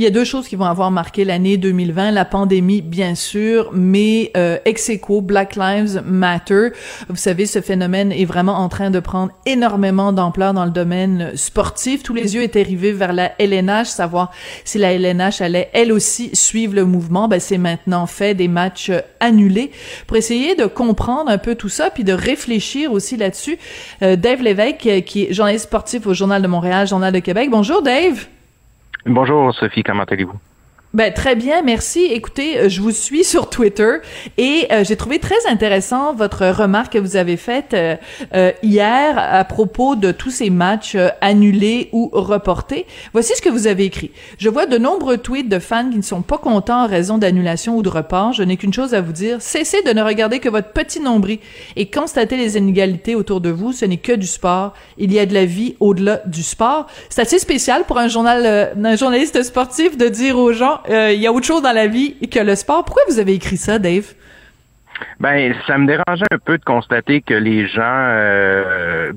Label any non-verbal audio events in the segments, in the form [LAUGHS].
Il y a deux choses qui vont avoir marqué l'année 2020, la pandémie bien sûr, mais euh, ex aequo, Black Lives Matter. Vous savez, ce phénomène est vraiment en train de prendre énormément d'ampleur dans le domaine sportif. Tous les yeux étaient rivés vers la LNH, savoir si la LNH allait elle aussi suivre le mouvement. Ben, c'est maintenant fait, des matchs annulés. Pour essayer de comprendre un peu tout ça, puis de réfléchir aussi là-dessus, euh, Dave Lévesque, qui est journaliste sportif au Journal de Montréal, Journal de Québec. Bonjour Dave. Bonjour Sophie, comment allez-vous? Ben, très bien, merci. Écoutez, euh, je vous suis sur Twitter et euh, j'ai trouvé très intéressant votre remarque que vous avez faite euh, hier à propos de tous ces matchs annulés ou reportés. Voici ce que vous avez écrit. Je vois de nombreux tweets de fans qui ne sont pas contents en raison d'annulation ou de report. Je n'ai qu'une chose à vous dire. Cessez de ne regarder que votre petit nombril et constatez les inégalités autour de vous. Ce n'est que du sport. Il y a de la vie au-delà du sport. C'est assez spécial pour un journal, un journaliste sportif de dire aux gens euh, il y a autre chose dans la vie que le sport. Pourquoi vous avez écrit ça, Dave? Ben, ça me dérangeait un peu de constater que les gens, euh,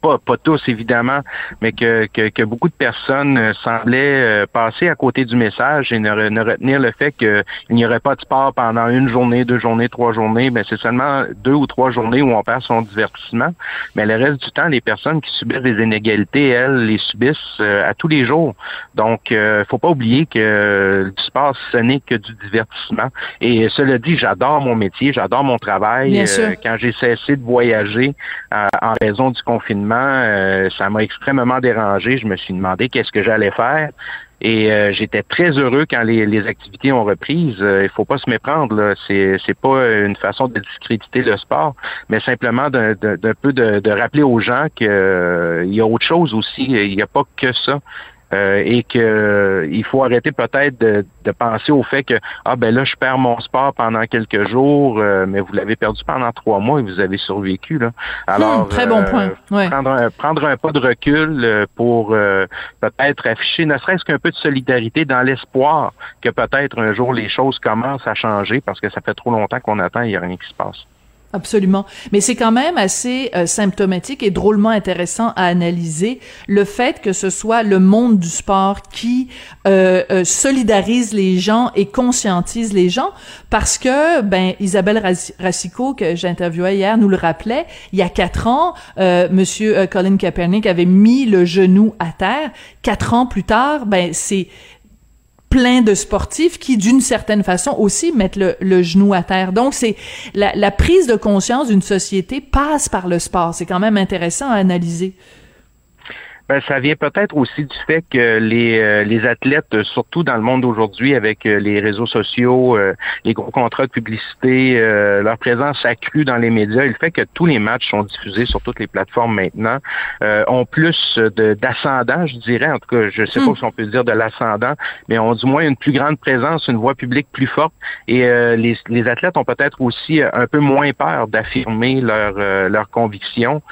pas, tous évidemment, mais que, beaucoup de personnes euh, semblaient euh, passer à côté du message et ne, ne retenir le fait qu'il n'y aurait pas de sport pendant une journée, deux journées, trois journées. Ben, c'est seulement deux ou trois journées où on perd son divertissement. Mais le reste du temps, les personnes qui subissent des inégalités, elles, les subissent euh, à tous les jours. Donc, euh, faut pas oublier que du sport, ce n'est que du divertissement. Et cela dit, j'adore mon métier, j'adore mon travail. quand j'ai cessé de voyager en raison du confinement, euh, ça m'a extrêmement dérangé. Je me suis demandé qu'est-ce que j'allais faire. Et euh, j'étais très heureux quand les, activités ont reprise. Euh, il faut pas se méprendre. Là. C'est, c'est pas une façon de discréditer le sport, mais simplement d'un, peu de, de, rappeler aux gens qu'il y a autre chose aussi. Il n'y a pas que ça. Euh, et que euh, il faut arrêter peut-être de, de, penser au fait que ah ben là je perds mon sport pendant quelques jours, euh, mais vous l'avez perdu pendant trois mois et vous avez survécu là. Alors très bon point. Prendre un, prendre un pas de recul pour peut-être afficher ne serait-ce qu'un peu de solidarité dans l'espoir que peut-être un jour les choses commencent à changer parce que ça fait trop longtemps qu'on attend, il n'y a rien qui se passe. Absolument. Mais c'est quand même assez euh, symptomatique et drôlement intéressant à analyser le fait que ce soit le monde du sport qui euh, euh solidarise les gens et conscientise les gens parce que, ben, Isabelle Racicot, que j'interviewais hier, nous le rappelait, il y a quatre ans, euh, Monsieur Colin Kaepernick avait mis le genou à terre. Quatre ans plus tard, ben, c'est plein de sportifs qui, d'une certaine façon, aussi mettent le, genou à terre. Donc, c'est la, la prise de conscience d'une société passe par le sport. C'est quand même intéressant à analyser. Ben, ça vient peut-être aussi du fait que les, euh, les athlètes, surtout dans le monde d'aujourd'hui, avec euh, les réseaux sociaux, euh, les gros contrats de publicité, leur présence accrue dans les médias, et le fait que tous les matchs sont diffusés sur toutes les plateformes maintenant, ont plus d'ascendant, je dirais. En tout cas, je sais pas hmm. si on peut dire de l'ascendant, mais ont du moins une plus grande présence, une voix publique plus forte. Et les, les athlètes ont peut-être aussi un peu moins peur d'affirmer leurs leur convictions.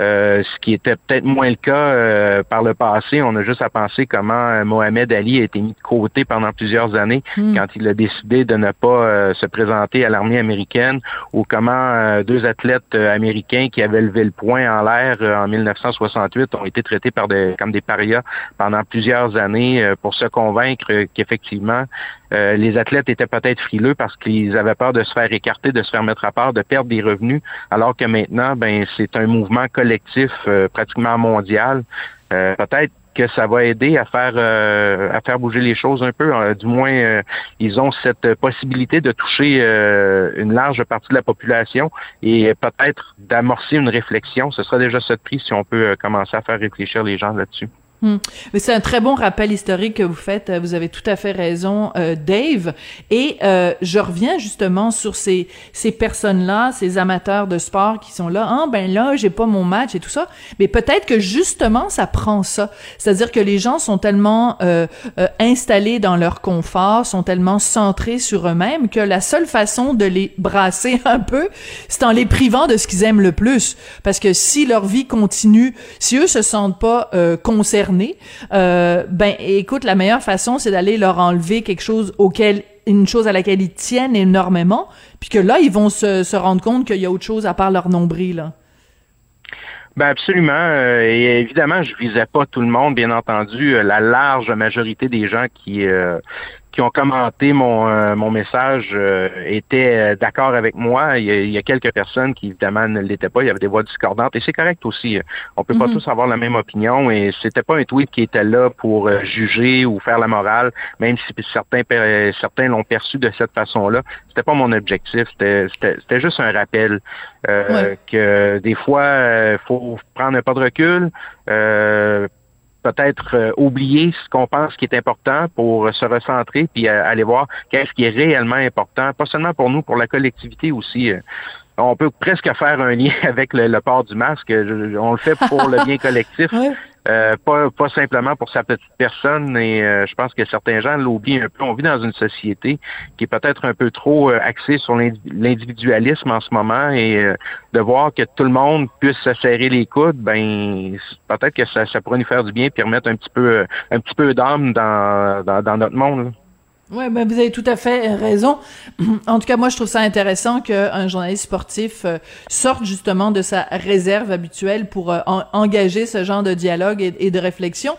Euh, ce qui était peut-être moins le cas euh, par le passé. On a juste à penser comment euh, Mohamed Ali a été mis de côté pendant plusieurs années hmm. quand il a décidé de ne pas se présenter à l'armée américaine ou comment deux athlètes américains qui avaient levé le poing en l'air en 1968 ont été traités par des, comme des parias pendant plusieurs années pour se convaincre qu'effectivement les athlètes étaient peut-être frileux parce qu'ils avaient peur de se faire écarter, de se faire mettre à part, de perdre des revenus, alors que maintenant, ben c'est un mouvement collectif euh, pratiquement mondial. Euh, peut-être que ça va aider à faire euh, à faire bouger les choses un peu. du moins, ils ont cette possibilité de toucher une large partie de la population et peut-être d'amorcer une réflexion. Ce sera déjà ce prix si on peut commencer à faire réfléchir les gens là-dessus. Hmm. Mais c'est un très bon rappel historique que vous faites. Vous avez tout à fait raison, euh, Dave. Et euh, je reviens justement sur ces ces personnes-là, ces amateurs de sport qui sont là. Ah ben là, j'ai pas mon match et tout ça. Mais peut-être que justement, ça prend ça. C'est-à-dire que les gens sont tellement euh, euh installés dans leur confort, sont tellement centrés sur eux-mêmes que la seule façon de les brasser [LAUGHS] un peu, c'est en les privant de ce qu'ils aiment le plus. Parce que si leur vie continue, si eux se sentent pas euh, concernés euh, ben écoute, la meilleure façon, c'est d'aller leur enlever quelque chose auquel une chose à laquelle ils tiennent énormément, puis que là, ils vont se, se rendre compte qu'il y a autre chose à part leur nombril. Là. Ben absolument. et évidemment, je visais pas tout le monde, bien entendu. La large majorité des gens qui qui ont commenté mon, euh, mon message euh, étaient euh, d'accord avec moi. Il y, a, quelques personnes qui évidemment ne l'étaient pas. Il y avait des voix discordantes et c'est correct aussi. On peut pas mhm. tous avoir la même opinion et c'était pas un tweet qui était là pour juger ou faire la morale, même si certains certains l'ont perçu de cette façon-là. C'était pas mon objectif. C'était juste un rappel que des fois il faut prendre un pas de recul peut-être euh, oublier ce qu'on pense qui est important pour se recentrer puis euh, aller voir qu'est-ce qui est réellement important, pas seulement pour nous, pour la collectivité aussi. Euh, on peut presque faire un lien [LAUGHS] avec le, port du masque. on le fait pour le bien collectif. [LAUGHS] Euh, pas, pas simplement pour sa petite personne. Et euh, je pense que certains gens l'oublient un peu. On vit dans une société qui est peut-être un peu trop euh, axée sur l'individualisme en ce moment et de voir que tout le monde puisse se serrer les coudes, ben peut-être que ça, ça pourrait nous faire du bien et permettre un petit peu un petit peu d'âme dans, dans notre monde. Ouais, ben vous avez tout à fait raison. [CLEARS THROAT] En tout cas, moi, je trouve ça intéressant qu'un journaliste sportif euh, sorte justement de sa réserve habituelle pour euh, engager ce genre de dialogue et, de réflexion.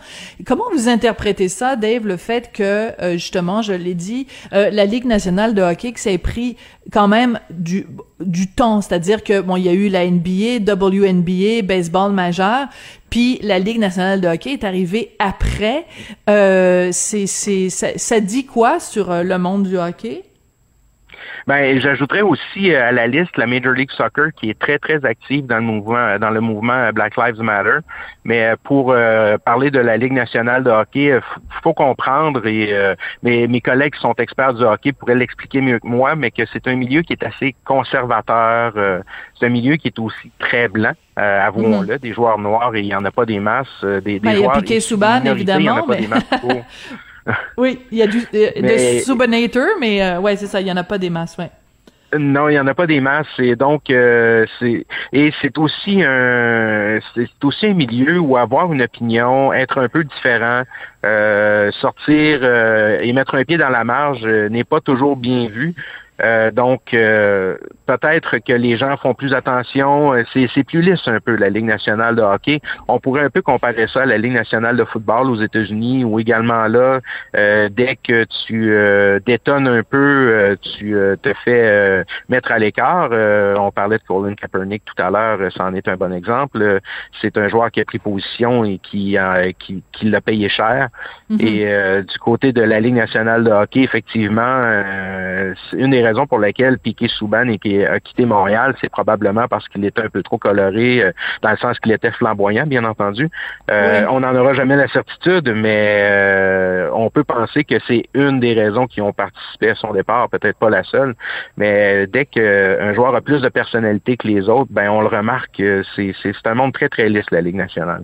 Comment vous interprétez ça, Dave, le fait que euh, justement, je l'ai dit, la Ligue nationale de hockey qui s'est pris quand même du du temps, c'est-à-dire que bon, il y a eu la NBA, WNBA, baseball majeur, puis la Ligue nationale de hockey est arrivée après. Euh, c'est, c'est, ça, dit quoi sur euh, le monde du hockey? Ben, j'ajouterais aussi euh, à la liste la Major League Soccer qui est très très active dans le mouvement euh, dans le mouvement Black Lives Matter. Mais pour parler de la Ligue nationale de hockey, faut comprendre et mes, mes collègues qui sont experts du hockey pourraient l'expliquer mieux que moi, mais que c'est un milieu qui est assez conservateur. c'est un milieu qui est aussi très blanc. Euh, avouons-le, mhm. des joueurs noirs et il n'y en a pas des masses. Euh, des, ben, il y a Piqué Souban, évidemment. mais... [LAUGHS] oui, il y a du de Subanator, mais euh, ouais, c'est ça, il n'y en a pas des masses, ouais. Non, il n'y en a pas des masses. Et donc, c'est et c'est aussi un c'est aussi un milieu où avoir une opinion, être un peu différent, sortir et mettre un pied dans la marge n'est pas toujours bien vu. Euh, donc, euh, peut-être que les gens font plus attention. Euh, c'est plus lisse un peu, la Ligue nationale de hockey. On pourrait un peu comparer ça à la Ligue nationale de football aux États-Unis, où également là, dès que tu détonnes un peu, tu te fais mettre à l'écart. on parlait de Colin Kaepernick tout à l'heure, c'en est un bon exemple. C'est un joueur qui a pris position et qui, qui, qui l'a payé cher. Mm-hmm. Et du côté de la Ligue nationale de hockey, effectivement, une des raison pour laquelle Piqué Souban a quitté Montréal, c'est probablement parce qu'il était un peu trop coloré, euh, dans le sens qu'il était flamboyant, bien entendu. Euh, on n'en aura jamais la certitude, mais euh, on peut penser que c'est une des raisons qui ont participé à son départ, peut-être pas la seule, mais dès qu'un joueur a plus de personnalité que les autres, ben on le remarque, c'est un monde très très lisse, la Ligue nationale.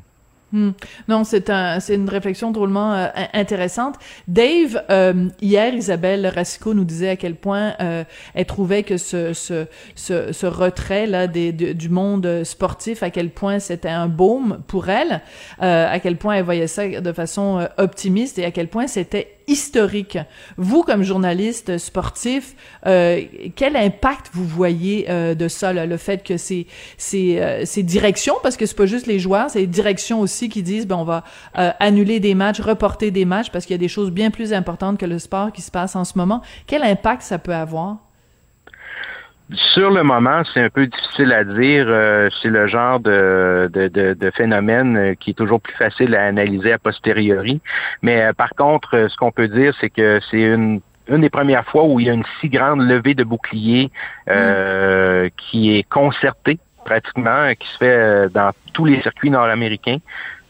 Hmm. Non, c'est un, c'est une réflexion drôlement euh, intéressante. Dave, euh, hier, Isabelle Racicot nous disait à quel point euh, elle trouvait que ce, ce, ce, ce retrait là des, du monde sportif, à quel point c'était un baume pour elle, à quel point elle voyait ça de façon optimiste et à quel point c'était historique. Vous, comme journaliste sportif, euh, quel impact vous voyez euh, de ça, là, le fait que c'est c'est euh, directions, parce que c'est pas juste les joueurs, c'est les directions aussi qui disent ben on va euh, annuler des matchs, reporter des matchs parce qu'il y a des choses bien plus importantes que le sport qui se passe en ce moment. Quel impact ça peut avoir? Sur le moment, c'est un peu difficile à dire. Euh, c'est le genre de, de, phénomène euh, qui est toujours plus facile à analyser a posteriori. Mais euh, par contre, ce qu'on peut dire, c'est que c'est une une des premières fois où il y a une si grande levée de boucliers mm. qui est concertée pratiquement, qui se fait dans tous les circuits nord-américains.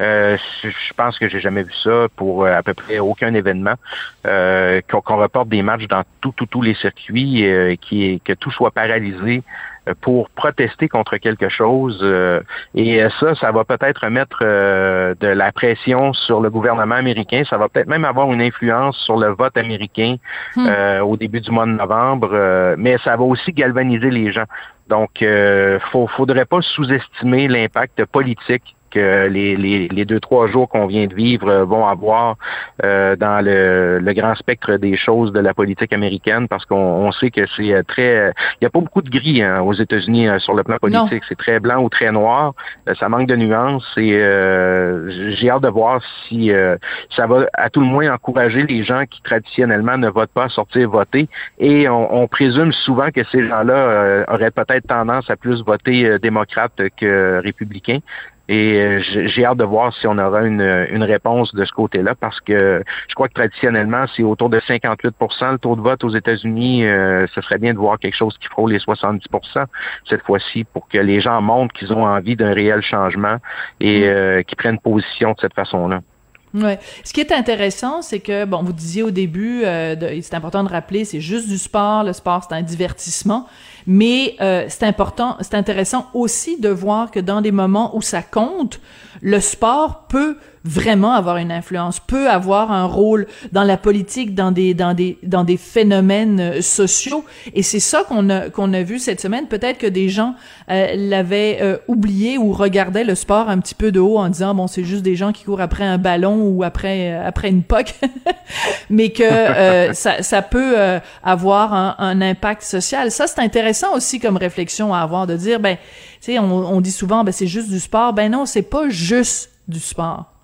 Euh, je pense que j'ai jamais vu ça pour euh, à peu près aucun événement. Euh, qu'on reporte des matchs dans tout, tous les circuits, euh, qui que tout soit paralysé pour protester contre quelque chose. et ça, ça va peut-être mettre de la pression sur le gouvernement américain. Ça va peut-être même avoir une influence sur le vote américain hmm. au début du mois de novembre. mais ça va aussi galvaniser les gens. Donc, euh, faut, faudrait pas sous-estimer l'impact politique que les, les, les deux, trois jours qu'on vient de vivre vont avoir dans le, le, grand spectre des choses de la politique américaine, parce qu'on sait que c'est très... Il n'y a pas beaucoup de gris hein, aux États-Unis sur le plan politique. C'est très blanc ou très noir. ça manque de nuances et j'ai hâte de voir si ça va à tout le moins encourager les gens qui traditionnellement ne votent pas à sortir voter. Et on, on présume souvent que ces gens-là auraient peut-être tendance à plus voter euh, démocrate que républicain. Et euh, j'ai hâte de voir si on aura une, une réponse de ce côté-là, parce que je crois que traditionnellement, c'est autour de 58% le taux de vote aux États-Unis. Euh, ce serait bien de voir quelque chose qui frôle les 70% cette fois-ci, pour que les gens montrent qu'ils ont envie d'un réel changement et mm. qu'ils prennent position de cette façon-là. Ouais. Ce qui est intéressant, c'est que bon, vous disiez au début, euh, c'est important de rappeler, c'est juste du sport. Le sport, c'est un divertissement, mais euh, c'est important, c'est intéressant aussi de voir que dans des moments où ça compte, le sport peut vraiment avoir une influence, peut avoir un rôle dans la politique, dans des dans des dans des phénomènes euh, sociaux. Et c'est ça qu'on a qu'on a vu cette semaine. Peut-être que des gens euh, l'avaient euh, oublié ou regardaient le sport un petit peu de haut en disant bon c'est juste des gens qui courent après un ballon ou après après une poque, [LAUGHS] mais que ça ça peut avoir un, un, impact social. Ça c'est intéressant aussi comme réflexion à avoir de dire ben tu sais on, on dit souvent ben c'est juste du sport. Ben non c'est pas juste du sport.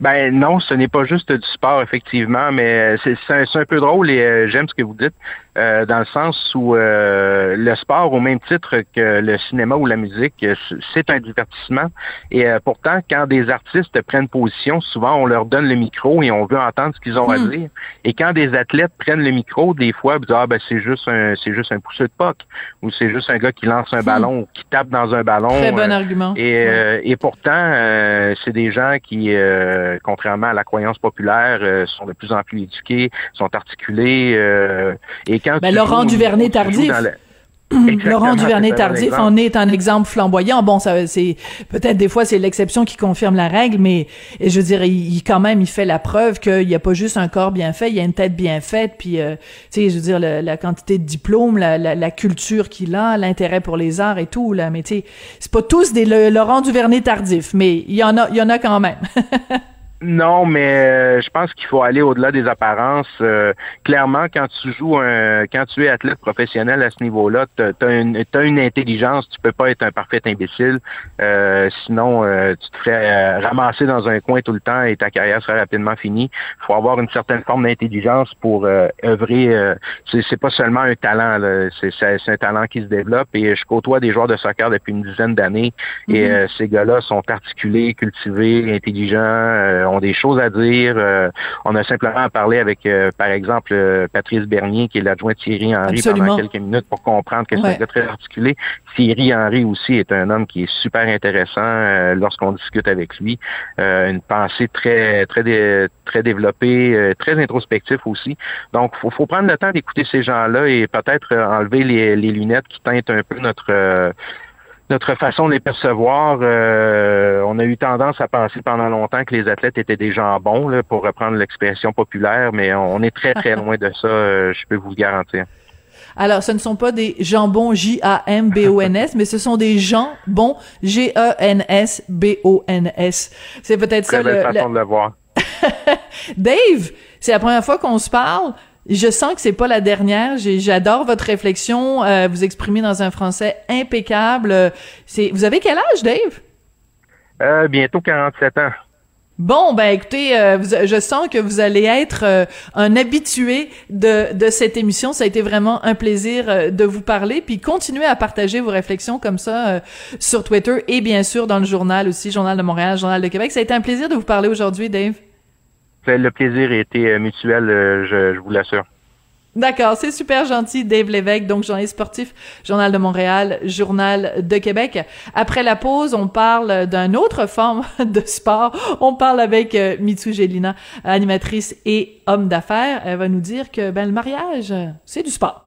Ben non, ce n'est pas juste du sport, effectivement, mais c'est un, peu drôle et euh, j'aime ce que vous dites. Euh, dans le sens où euh, le sport, au même titre que le cinéma ou la musique, euh, c'est un divertissement. Et pourtant, quand des artistes prennent position, souvent on leur donne le micro et on veut entendre ce qu'ils ont à hmm. dire. Et quand des athlètes prennent le micro, des fois, ils disent ah ben c'est juste un c'est juste un pousseux de puck ou c'est juste un gars qui lance un hmm. ballon ou qui tape dans un ballon. Très bon argument. Et, et pourtant, c'est des gens qui, contrairement à la croyance populaire, sont de plus en plus éduqués, sont articulés et ben, Laurent Duvernay tardif. [CLEARS THROAT] Laurent Duvernay tardif en est un exemple flamboyant. Bon, ça c'est peut-être des fois c'est l'exception qui confirme la règle, mais je dirais il, quand même il fait la preuve qu'il n'y a pas juste un corps bien fait, il y a une tête bien faite, puis euh, tu sais je veux dire la, quantité de diplômes, la, la, culture qu'il a, l'intérêt pour les arts et tout là. Mais tu sais c'est pas tous des Laurent Duvernay tardif, mais il y en a il y en a quand même. [LAUGHS] Non, mais euh, je pense qu'il faut aller au-delà des apparences. Euh, clairement, quand tu joues un, quand tu es athlète professionnel à ce niveau-là, tu as, une, une intelligence, tu peux pas être un parfait imbécile. Euh, sinon, tu te ferais ramasser dans un coin tout le temps et ta carrière serait rapidement finie. Il faut avoir une certaine forme d'intelligence pour œuvrer. c'est pas seulement un talent, c'est un talent qui se développe. Et je côtoie des joueurs de soccer depuis une dizaine d'années et mm-hmm. ces gars-là sont articulés, cultivés, intelligents ont des choses à dire. Euh, on a simplement à parler avec, euh, par exemple, euh, Patrice Bernier, qui est l'adjoint Thierry Henry pendant quelques minutes pour comprendre que c'est très articulé. Thierry Henry aussi est un homme qui est super intéressant lorsqu'on discute avec lui. une pensée très très très développée, très introspectif aussi. Donc, faut, faut prendre le temps d'écouter ces gens-là et peut-être enlever les, les lunettes qui teintent un peu notre notre façon de les percevoir, euh, on a eu tendance à penser pendant longtemps que les athlètes étaient des jambons, là, pour reprendre l'expression populaire, mais on est très, très [LAUGHS] loin de ça, euh, je peux vous le garantir. Alors, ce ne sont pas des jambons J-A-M-B-O-N-S, [LAUGHS] mais ce sont des jambons G-E-N-S-B-O-N-S. C'est peut-être ça le, façon de le voir. [LAUGHS] Dave, c'est la première fois qu'on se parle. Je sens que c'est pas la dernière. J'adore votre réflexion. Euh, vous exprimez dans un français impeccable. C'est, vous avez quel âge, Dave? Euh, bientôt 47 ans. Bon, ben écoutez, euh, je sens que vous allez être euh, un habitué de, de cette émission. Ça a été vraiment un plaisir euh, de vous parler, puis continuez à partager vos réflexions comme ça sur Twitter et bien sûr dans le journal aussi, Journal de Montréal, Journal de Québec. Ça a été un plaisir de vous parler aujourd'hui, Dave. Le plaisir a été euh, mutuel, euh, je, vous l'assure. D'accord, c'est super gentil, Dave Lévesque, donc journaliste sportif, Journal de Montréal, Journal de Québec. Après la pause, on parle d'une autre forme [LAUGHS] de sport. On parle avec euh, Mitsu Gelina, animatrice et homme d'affaires. Elle va nous dire que ben le mariage, c'est du sport.